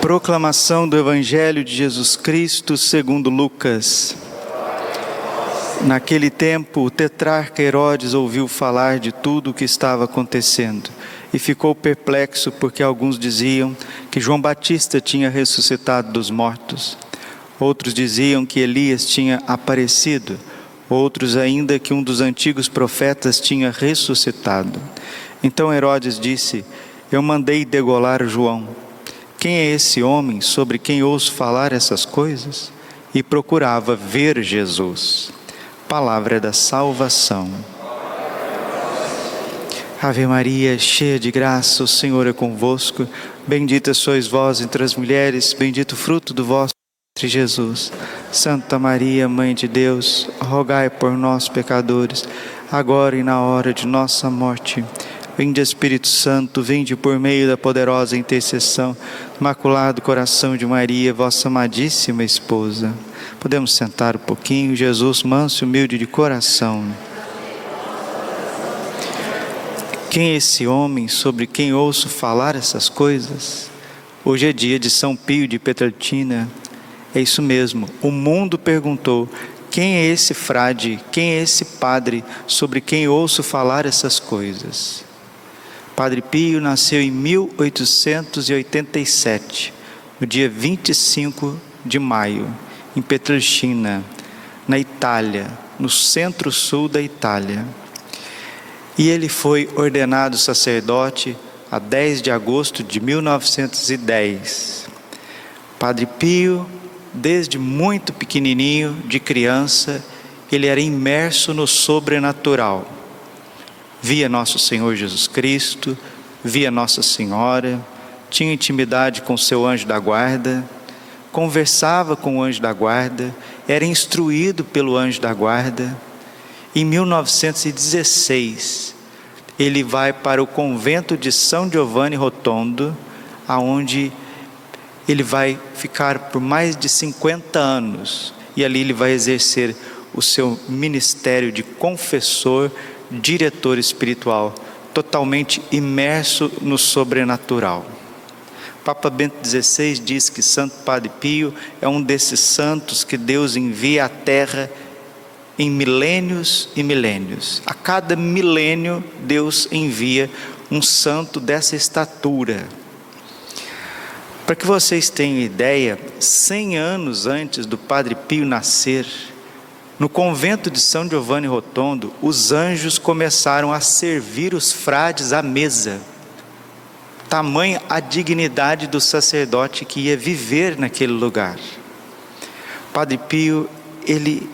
Proclamação do Evangelho de Jesus Cristo segundo Lucas. Naquele tempo, o tetrarca Herodes ouviu falar de tudo o que estava acontecendo e ficou perplexo porque alguns diziam que João Batista tinha ressuscitado dos mortos. Outros diziam que Elias tinha aparecido, outros ainda que um dos antigos profetas tinha ressuscitado. Então Herodes disse: Eu mandei degolar João. Quem é esse homem sobre quem ouço falar essas coisas? E procurava ver Jesus. Palavra da salvação. Ave Maria, cheia de graça, o Senhor é convosco. Bendita sois vós entre as mulheres, bendito o fruto do vosso ventre, Jesus. Santa Maria, Mãe de Deus, rogai por nós, pecadores, agora e na hora de nossa morte. Vinde Espírito Santo, vinde por meio da poderosa intercessão do Imaculado Coração de Maria, vossa amadíssima esposa. Podemos sentar um pouquinho, Jesus, manso e humilde de coração. Quem é esse homem sobre quem ouço falar essas coisas? Hoje é dia de São Pio de Petraltina. É isso mesmo. O mundo perguntou: quem é esse frade, quem é esse padre sobre quem ouço falar essas coisas? Padre Pio nasceu em 1887, no dia 25 de maio, em Petralcina, na Itália, no centro-sul da Itália. E ele foi ordenado sacerdote a 10 de agosto de 1910. Padre Pio, desde muito pequenininho, de criança, ele era imerso no sobrenatural via nosso Senhor Jesus Cristo, via Nossa Senhora, tinha intimidade com seu anjo da guarda, conversava com o anjo da guarda, era instruído pelo anjo da guarda. Em 1916, ele vai para o convento de São Giovanni Rotondo, aonde ele vai ficar por mais de 50 anos e ali ele vai exercer o seu ministério de confessor diretor espiritual, totalmente imerso no sobrenatural. Papa Bento XVI diz que Santo Padre Pio é um desses santos que Deus envia à terra em milênios e milênios. A cada milênio, Deus envia um santo dessa estatura. Para que vocês tenham ideia, 100 anos antes do Padre Pio nascer, no convento de São Giovanni Rotondo, os anjos começaram a servir os frades à mesa. Tamanha a dignidade do sacerdote que ia viver naquele lugar. Padre Pio, ele,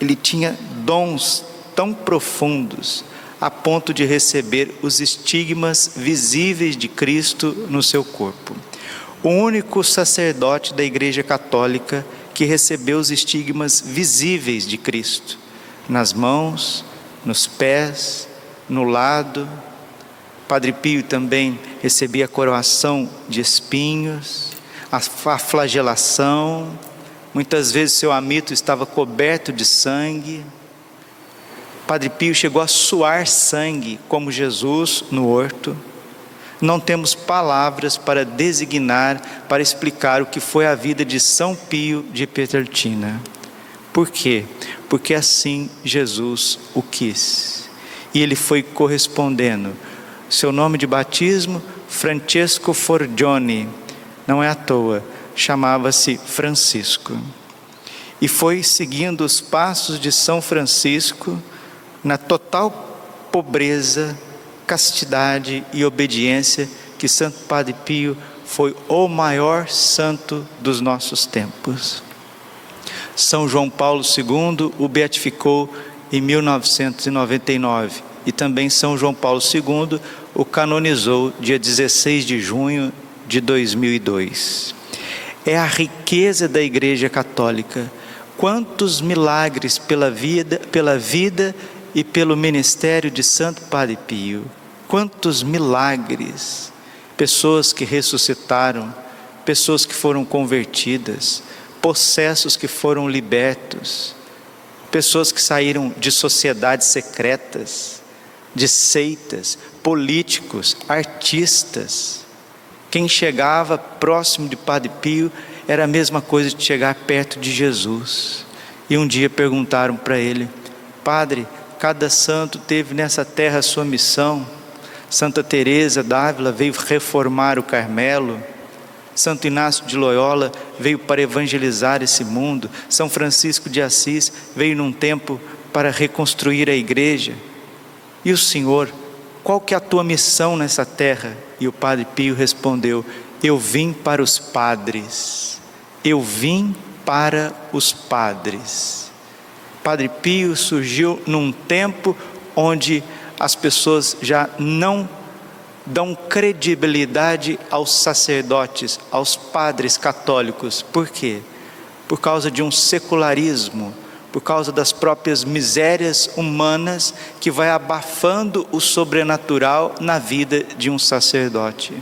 ele tinha dons tão profundos a ponto de receber os estigmas visíveis de Cristo no seu corpo. O único sacerdote da Igreja Católica que recebeu os estigmas visíveis de Cristo, nas mãos, nos pés, no lado. Padre Pio também recebia a coroação de espinhos, a flagelação. Muitas vezes seu amito estava coberto de sangue. Padre Pio chegou a suar sangue, como Jesus no horto não temos palavras para designar, para explicar o que foi a vida de São Pio de Petraltina. Por quê? Porque assim Jesus o quis. E ele foi correspondendo. Seu nome de batismo, Francesco Forgione, não é à toa, chamava-se Francisco. E foi seguindo os passos de São Francisco na total pobreza castidade e obediência que Santo Padre Pio foi o maior santo dos nossos tempos. São João Paulo II o beatificou em 1999 e também São João Paulo II o canonizou dia 16 de junho de 2002. É a riqueza da Igreja Católica. Quantos milagres pela vida, pela vida e pelo ministério de Santo Padre Pio. Quantos milagres! Pessoas que ressuscitaram, pessoas que foram convertidas, possessos que foram libertos, pessoas que saíram de sociedades secretas, de seitas, políticos, artistas, Quem chegava próximo de Padre Pio era a mesma coisa de chegar perto de Jesus. E um dia perguntaram para ele: Padre, cada santo teve nessa terra a sua missão. Santa Teresa d'Ávila veio reformar o Carmelo. Santo Inácio de Loyola veio para evangelizar esse mundo. São Francisco de Assis veio num tempo para reconstruir a igreja. E o Senhor, qual que é a tua missão nessa terra? E o Padre Pio respondeu: Eu vim para os padres. Eu vim para os padres. Padre Pio surgiu num tempo onde as pessoas já não dão credibilidade aos sacerdotes, aos padres católicos. Por quê? Por causa de um secularismo, por causa das próprias misérias humanas que vai abafando o sobrenatural na vida de um sacerdote.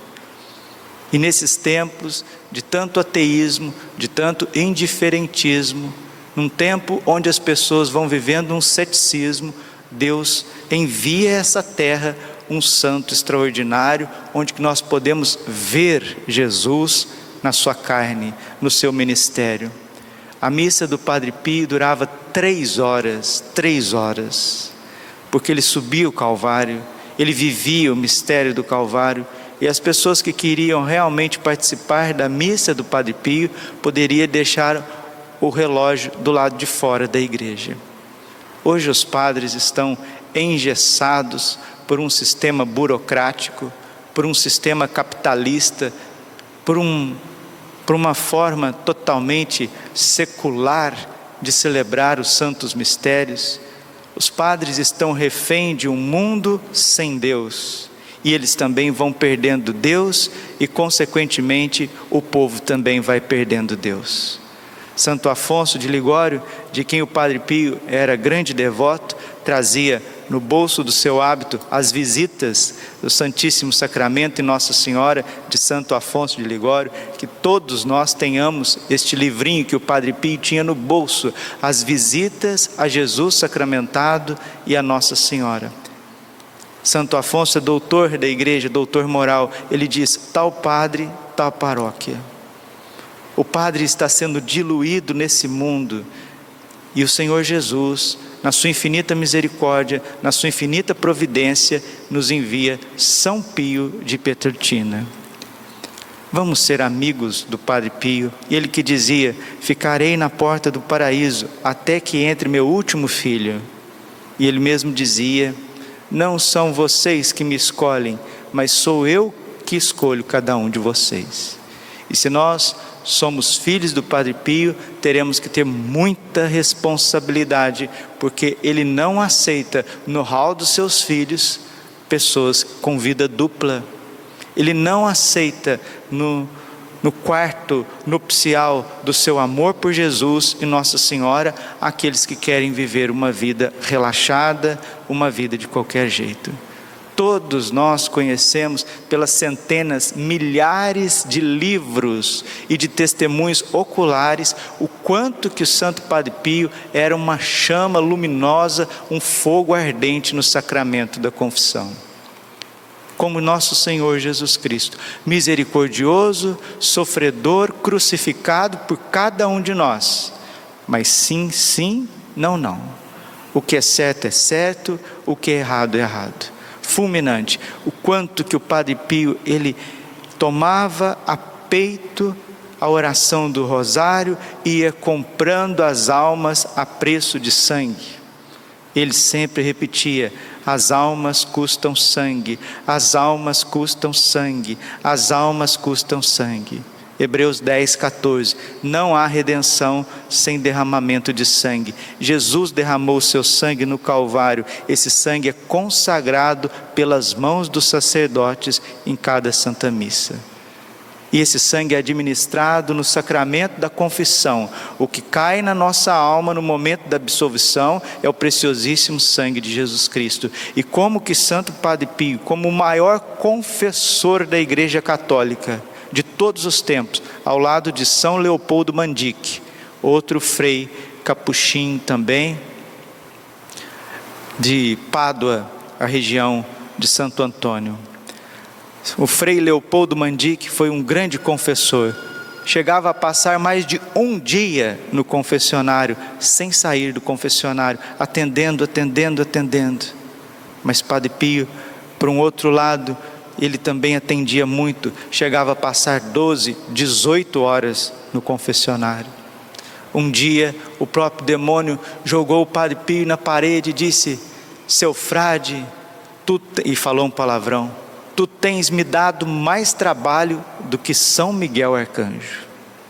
E nesses tempos de tanto ateísmo, de tanto indiferentismo, num tempo onde as pessoas vão vivendo um ceticismo, Deus envia essa terra um santo extraordinário, onde nós podemos ver Jesus na sua carne, no seu ministério. A missa do Padre Pio durava três horas, três horas, porque ele subia o Calvário, ele vivia o mistério do Calvário, e as pessoas que queriam realmente participar da missa do Padre Pio poderiam deixar o relógio do lado de fora da igreja. Hoje os padres estão engessados por um sistema burocrático, por um sistema capitalista, por um por uma forma totalmente secular de celebrar os santos mistérios. Os padres estão refém de um mundo sem Deus. E eles também vão perdendo Deus e, consequentemente, o povo também vai perdendo Deus. Santo Afonso de Ligório, de quem o Padre Pio era grande devoto, trazia no bolso do seu hábito as visitas do Santíssimo Sacramento e Nossa Senhora de Santo Afonso de Ligório, que todos nós tenhamos este livrinho que o Padre Pio tinha no bolso, as visitas a Jesus sacramentado e a Nossa Senhora. Santo Afonso é doutor da igreja, doutor moral, ele diz: tal padre, tal paróquia. O padre está sendo diluído nesse mundo e o Senhor Jesus na sua infinita misericórdia, na sua infinita providência, nos envia São Pio de Petrolina. Vamos ser amigos do Padre Pio. Ele que dizia: Ficarei na porta do paraíso até que entre meu último filho. E ele mesmo dizia: Não são vocês que me escolhem, mas sou eu que escolho cada um de vocês. E se nós somos filhos do Padre Pio, teremos que ter muita responsabilidade, porque ele não aceita no hall dos seus filhos pessoas com vida dupla. Ele não aceita no, no quarto nupcial do seu amor por Jesus e Nossa Senhora aqueles que querem viver uma vida relaxada, uma vida de qualquer jeito. Todos nós conhecemos pelas centenas, milhares de livros e de testemunhos oculares o quanto que o Santo Padre Pio era uma chama luminosa, um fogo ardente no sacramento da confissão. Como nosso Senhor Jesus Cristo, misericordioso, sofredor, crucificado por cada um de nós. Mas sim, sim, não, não. O que é certo é certo, o que é errado é errado fulminante o quanto que o Padre Pio ele tomava a peito a oração do rosário e ia comprando as almas a preço de sangue. Ele sempre repetia: as almas custam sangue, as almas custam sangue, as almas custam sangue. Hebreus 10, 14. Não há redenção sem derramamento de sangue. Jesus derramou seu sangue no Calvário. Esse sangue é consagrado pelas mãos dos sacerdotes em cada Santa Missa. E esse sangue é administrado no sacramento da confissão. O que cai na nossa alma no momento da absolvição é o preciosíssimo sangue de Jesus Cristo. E como que Santo Padre Pio, como o maior confessor da Igreja Católica, de todos os tempos, ao lado de São Leopoldo Mandique, outro frei capuchinho também, de Pádua, a região de Santo Antônio. O Frei Leopoldo Mandic foi um grande confessor. Chegava a passar mais de um dia no confessionário, sem sair do confessionário, atendendo, atendendo, atendendo. Mas Padre Pio, por um outro lado, ele também atendia muito, chegava a passar 12, 18 horas no confessionário. Um dia, o próprio demônio jogou o Padre Pio na parede e disse: Seu frade, tu e falou um palavrão, tu tens me dado mais trabalho do que São Miguel Arcanjo.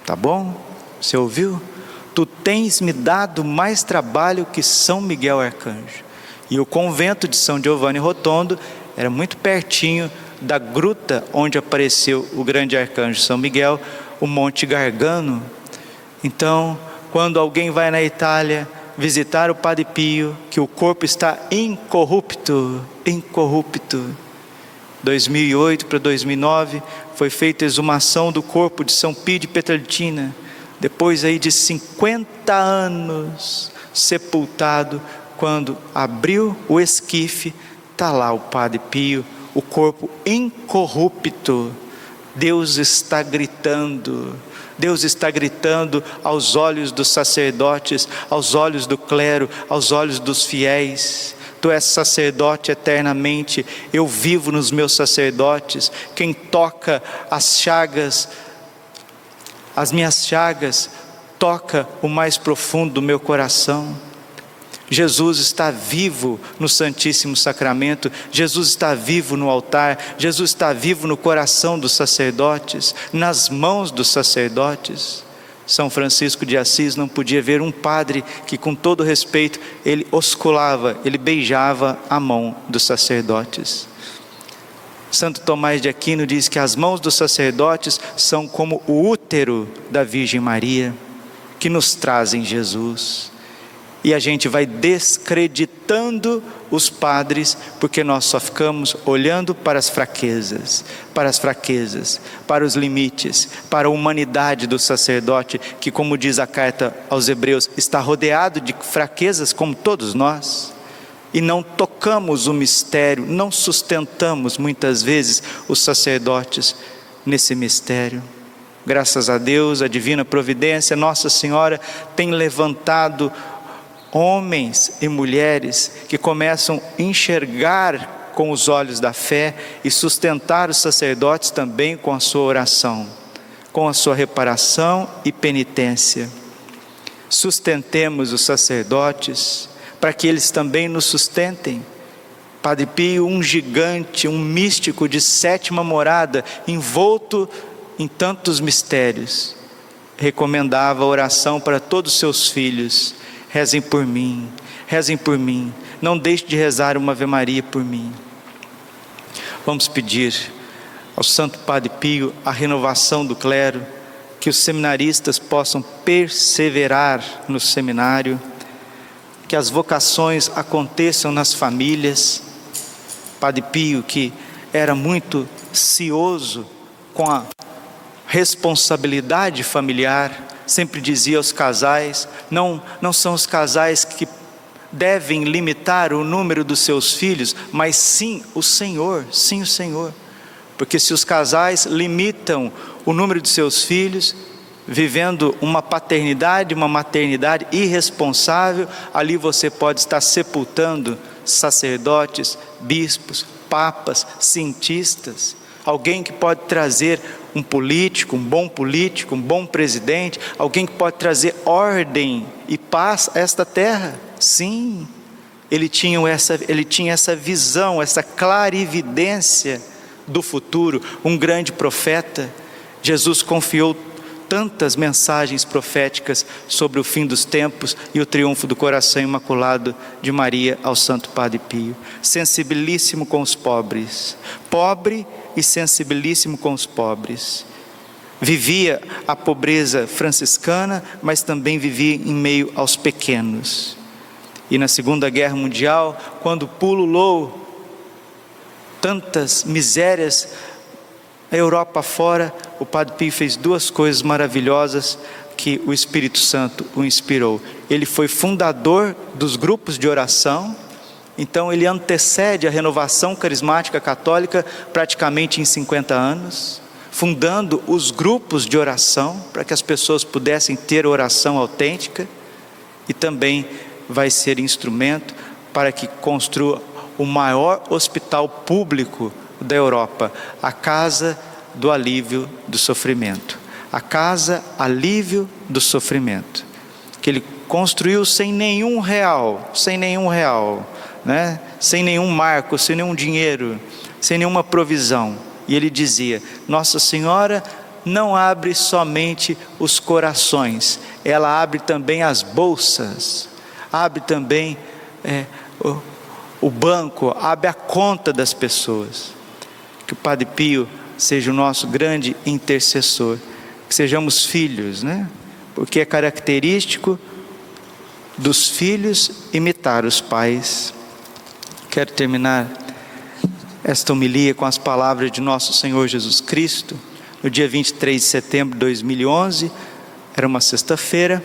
Tá bom? Você ouviu? Tu tens me dado mais trabalho que São Miguel Arcanjo. E o convento de São Giovanni Rotondo era muito pertinho da gruta onde apareceu o grande arcanjo São Miguel, o Monte Gargano. Então, quando alguém vai na Itália visitar o Padre Pio, que o corpo está incorrupto, incorrupto. 2008 para 2009 foi feita a exumação do corpo de São Pio de Petraltina. Depois aí de 50 anos sepultado, quando abriu o esquife, está lá o Padre Pio o corpo incorrupto, Deus está gritando, Deus está gritando aos olhos dos sacerdotes, aos olhos do clero, aos olhos dos fiéis. Tu és sacerdote eternamente, eu vivo nos meus sacerdotes. Quem toca as chagas, as minhas chagas, toca o mais profundo do meu coração. Jesus está vivo no Santíssimo Sacramento, Jesus está vivo no altar, Jesus está vivo no coração dos sacerdotes, nas mãos dos sacerdotes. São Francisco de Assis não podia ver um padre que, com todo respeito, ele osculava, ele beijava a mão dos sacerdotes. Santo Tomás de Aquino diz que as mãos dos sacerdotes são como o útero da Virgem Maria, que nos trazem Jesus e a gente vai descreditando os padres, porque nós só ficamos olhando para as fraquezas, para as fraquezas, para os limites, para a humanidade do sacerdote, que, como diz a carta aos Hebreus, está rodeado de fraquezas como todos nós. E não tocamos o mistério, não sustentamos muitas vezes os sacerdotes nesse mistério. Graças a Deus, a divina providência, Nossa Senhora tem levantado homens e mulheres que começam a enxergar com os olhos da fé e sustentar os sacerdotes também com a sua oração, com a sua reparação e penitência. Sustentemos os sacerdotes para que eles também nos sustentem. Padre Pio, um gigante, um místico de sétima morada, envolto em tantos mistérios, recomendava a oração para todos os seus filhos rezem por mim, rezem por mim, não deixe de rezar uma Ave Maria por mim. Vamos pedir ao Santo Padre Pio a renovação do clero, que os seminaristas possam perseverar no seminário, que as vocações aconteçam nas famílias. Padre Pio, que era muito cioso com a responsabilidade familiar, sempre dizia aos casais: não, não são os casais que devem limitar o número dos seus filhos, mas sim o Senhor, sim o Senhor. Porque se os casais limitam o número de seus filhos, vivendo uma paternidade, uma maternidade irresponsável, ali você pode estar sepultando sacerdotes, bispos, papas, cientistas, alguém que pode trazer um político, um bom político, um bom presidente, alguém que pode trazer ordem e paz a esta terra. Sim, ele tinha essa, ele tinha essa visão, essa clarividência do futuro, um grande profeta. Jesus confiou tantas mensagens proféticas sobre o fim dos tempos e o triunfo do coração imaculado de Maria ao Santo Padre Pio. Sensibilíssimo com os pobres, pobre e sensibilíssimo com os pobres. Vivia a pobreza franciscana, mas também vivia em meio aos pequenos. E na Segunda Guerra Mundial, quando pululou tantas misérias a Europa fora, o Padre Pio fez duas coisas maravilhosas que o Espírito Santo o inspirou. Ele foi fundador dos grupos de oração Então ele antecede a renovação carismática católica praticamente em 50 anos, fundando os grupos de oração para que as pessoas pudessem ter oração autêntica e também vai ser instrumento para que construa o maior hospital público da Europa, a Casa do Alívio do Sofrimento. A Casa Alívio do Sofrimento, que ele construiu sem nenhum real, sem nenhum real, né? sem nenhum marco, sem nenhum dinheiro, sem nenhuma provisão. E ele dizia: Nossa Senhora não abre somente os corações, ela abre também as bolsas, abre também é, o, o banco, abre a conta das pessoas. Que o Padre Pio seja o nosso grande intercessor, que sejamos filhos, né? Porque é característico dos filhos imitar os pais. Quero terminar esta homilia com as palavras de nosso Senhor Jesus Cristo, no dia 23 de setembro de 2011, era uma sexta-feira,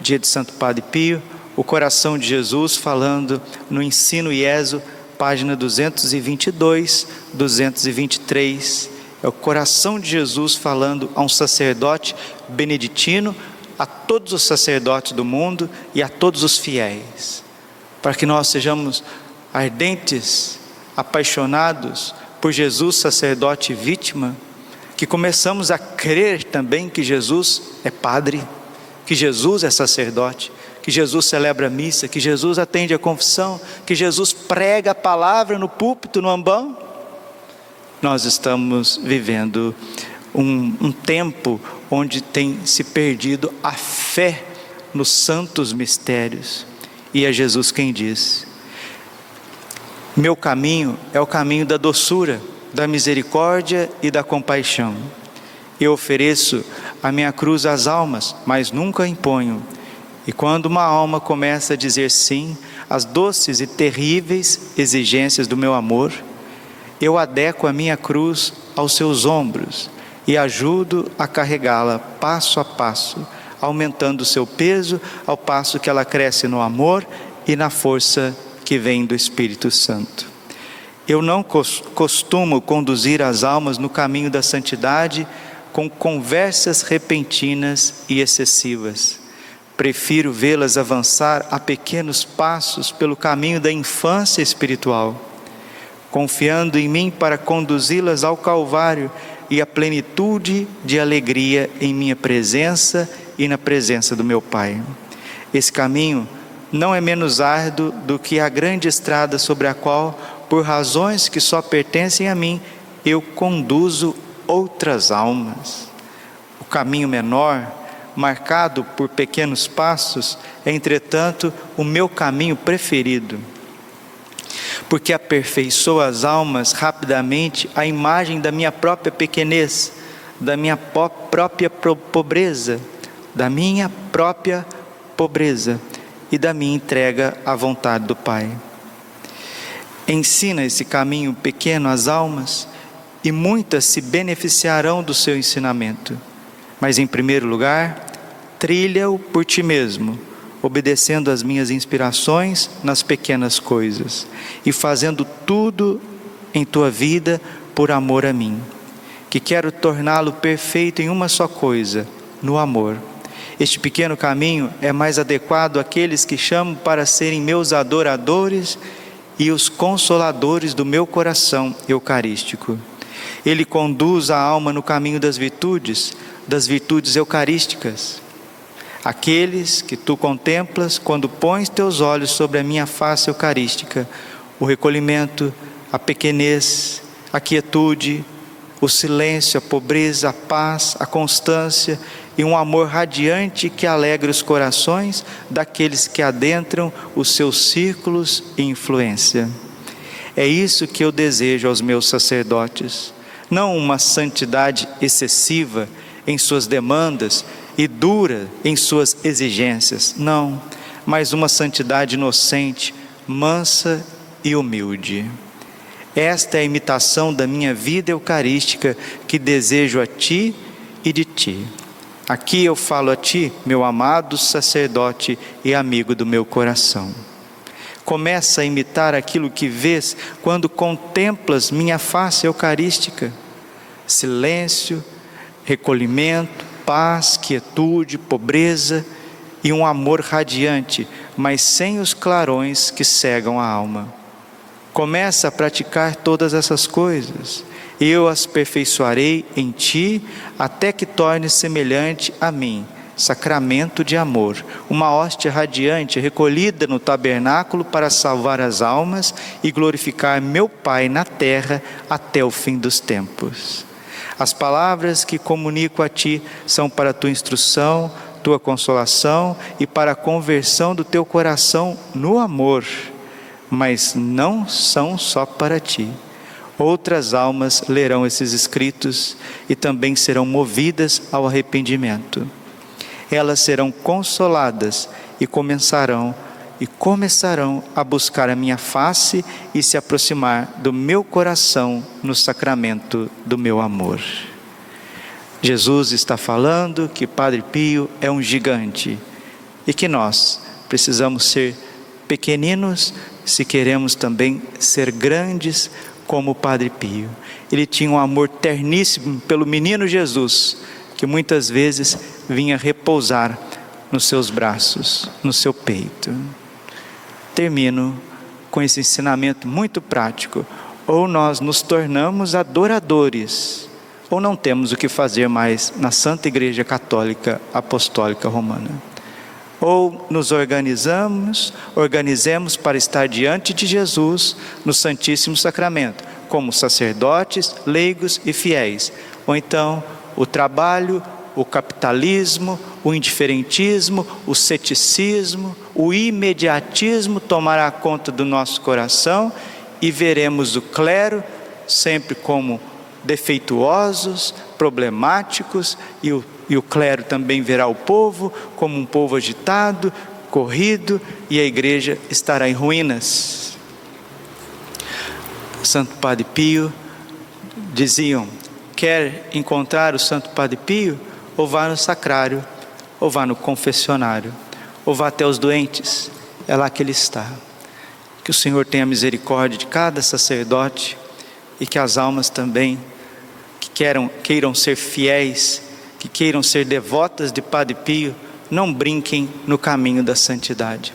dia de Santo Padre Pio, o coração de Jesus falando no ensino IESO, página 222, 223. É o coração de Jesus falando a um sacerdote beneditino, a todos os sacerdotes do mundo e a todos os fiéis, para que nós sejamos ardentes, apaixonados por Jesus, sacerdote e vítima, que começamos a crer também que Jesus é Padre, que Jesus é sacerdote, que Jesus celebra a missa, que Jesus atende a confissão, que Jesus prega a palavra no púlpito, no ambão. Nós estamos vivendo um, um tempo onde tem se perdido a fé nos santos mistérios, e é Jesus quem diz: meu caminho é o caminho da doçura, da misericórdia e da compaixão. Eu ofereço a minha cruz às almas, mas nunca imponho. E quando uma alma começa a dizer sim às doces e terríveis exigências do meu amor, eu adequo a minha cruz aos seus ombros e ajudo a carregá-la passo a passo, aumentando seu peso ao passo que ela cresce no amor e na força que vem do Espírito Santo. Eu não costumo conduzir as almas no caminho da santidade com conversas repentinas e excessivas. Prefiro vê-las avançar a pequenos passos pelo caminho da infância espiritual, confiando em mim para conduzi-las ao Calvário e à plenitude de alegria em minha presença e na presença do meu Pai. Esse caminho não é menos árduo do que a grande estrada sobre a qual, por razões que só pertencem a mim, eu conduzo outras almas. O caminho menor, marcado por pequenos passos, é, entretanto, o meu caminho preferido, porque aperfeiçoa as almas rapidamente à imagem da minha própria pequenez, da minha própria pobreza, da minha própria pobreza e da minha entrega à vontade do Pai. Ensina esse caminho pequeno às almas e muitas se beneficiarão do seu ensinamento. Mas, em primeiro lugar, trilha-o por ti mesmo, obedecendo às minhas inspirações nas pequenas coisas e fazendo tudo em tua vida por amor a mim, que quero torná-lo perfeito em uma só coisa, no amor este pequeno caminho é mais adequado àqueles que chamo para serem meus adoradores e os consoladores do meu coração eucarístico. Ele conduz a alma no caminho das virtudes, das virtudes eucarísticas. Aqueles que tu contemplas quando pões teus olhos sobre a minha face eucarística, o recolhimento, a pequenez, a quietude, o silêncio, a pobreza, a paz, a constância e um amor radiante que alegra os corações daqueles que adentram os seus círculos e influência. É isso que eu desejo aos meus sacerdotes, não uma santidade excessiva em suas demandas e dura em suas exigências, não, mas uma santidade inocente, mansa e humilde. Esta é a imitação da minha vida eucarística que desejo a ti e de ti. Aqui eu falo a ti, meu amado sacerdote e amigo do meu coração. Começa a imitar aquilo que vês quando contemplas minha face eucarística. Silêncio, recolhimento, paz, quietude, pobreza e um amor radiante, mas sem os clarões que cegam a alma. Começa a praticar todas essas coisas. Eu as aperfeiçoarei em ti até que tornes semelhante a mim sacramento de amor, uma hóstia radiante recolhida no tabernáculo para salvar as almas e glorificar meu Pai na terra até o fim dos tempos. As palavras que comunico a ti são para tua instrução, tua consolação e para a conversão do teu coração no amor, mas não são só para ti. Outras almas lerão esses escritos e também serão movidas ao arrependimento elas serão consoladas e começarão e começarão a buscar a minha face e se aproximar do meu coração no sacramento do meu amor. Jesus está falando que Padre Pio é um gigante e que nós precisamos ser pequeninos se queremos também ser grandes como Padre Pio. Ele tinha um amor terníssimo pelo menino Jesus, que muitas vezes vinha repousar nos seus braços, no seu peito. Termino com esse ensinamento muito prático. Ou nós nos tornamos adoradores, ou não temos o que fazer mais na Santa Igreja Católica Apostólica Romana. Ou nos organizamos, organizemos para estar diante de Jesus no Santíssimo Sacramento, como sacerdotes, leigos e fiéis. Ou então o trabalho, o capitalismo, o indiferentismo, o ceticismo, o imediatismo tomará conta do nosso coração e veremos o clero sempre como defeituosos, problemáticos, e o, e o clero também verá o povo como um povo agitado, corrido, e a igreja estará em ruínas. Santo Padre Pio diziam: quer encontrar o Santo Padre Pio, ou vá no sacrário, ou vá no confessionário, ou vá até os doentes, é lá que ele está. Que o Senhor tenha misericórdia de cada sacerdote e que as almas também que queiram, queiram ser fiéis, que queiram ser devotas de Padre Pio, não brinquem no caminho da santidade.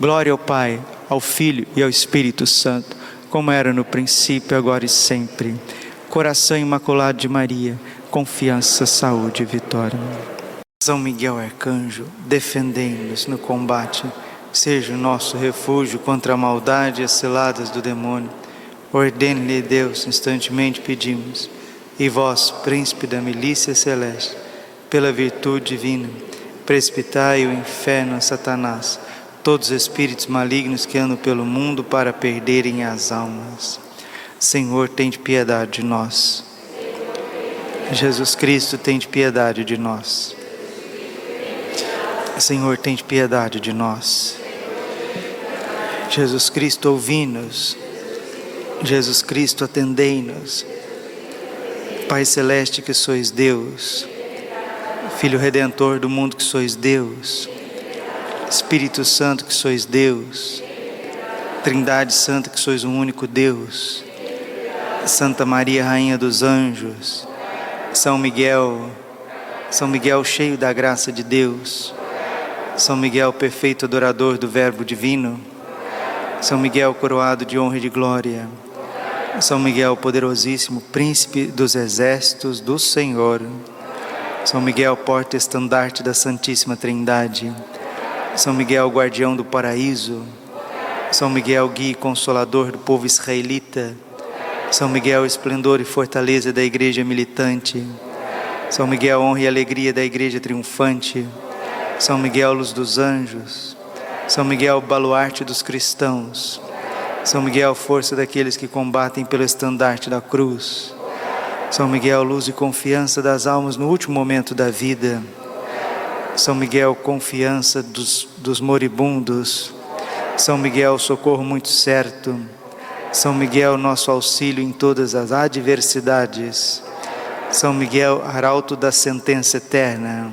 Glória ao Pai, ao Filho e ao Espírito Santo, como era no princípio, agora e sempre coração imaculado de Maria, confiança, saúde e vitória. São Miguel Arcanjo, defendei-nos no combate, seja o nosso refúgio contra a maldade e as ciladas do demônio. Ordene-lhe Deus, instantemente pedimos, e vós, príncipe da milícia celeste, pela virtude divina, precipitai o inferno a Satanás, todos os espíritos malignos que andam pelo mundo para perderem as almas. Senhor, tem de piedade de nós. Jesus Cristo, tem de piedade de nós. Senhor, tem de piedade de nós. Jesus Cristo, ouvi-nos. Jesus Cristo, atendei-nos. Pai Celeste, que sois Deus. Filho Redentor do mundo, que sois Deus. Espírito Santo, que sois Deus. Trindade Santa, que sois um único Deus. Santa Maria, Rainha dos Anjos, São Miguel, São Miguel cheio da graça de Deus, São Miguel perfeito adorador do Verbo divino, São Miguel coroado de honra e de glória, São Miguel poderosíssimo, príncipe dos exércitos do Senhor, São Miguel porta-estandarte da Santíssima Trindade, São Miguel guardião do paraíso, São Miguel guia e consolador do povo israelita, são Miguel, esplendor e fortaleza da igreja militante. São Miguel, honra e alegria da igreja triunfante. São Miguel, luz dos anjos. São Miguel, baluarte dos cristãos. São Miguel, força daqueles que combatem pelo estandarte da cruz. São Miguel, luz e confiança das almas no último momento da vida. São Miguel, confiança dos, dos moribundos. São Miguel, socorro muito certo. São Miguel, nosso auxílio em todas as adversidades. São Miguel, arauto da sentença eterna.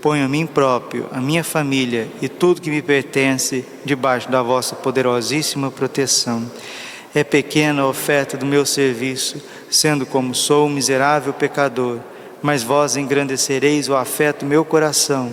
ponho a mim próprio, a minha família e tudo que me pertence debaixo da vossa poderosíssima proteção. É pequena a oferta do meu serviço, sendo como sou um miserável pecador, mas vós engrandecereis o afeto do meu coração.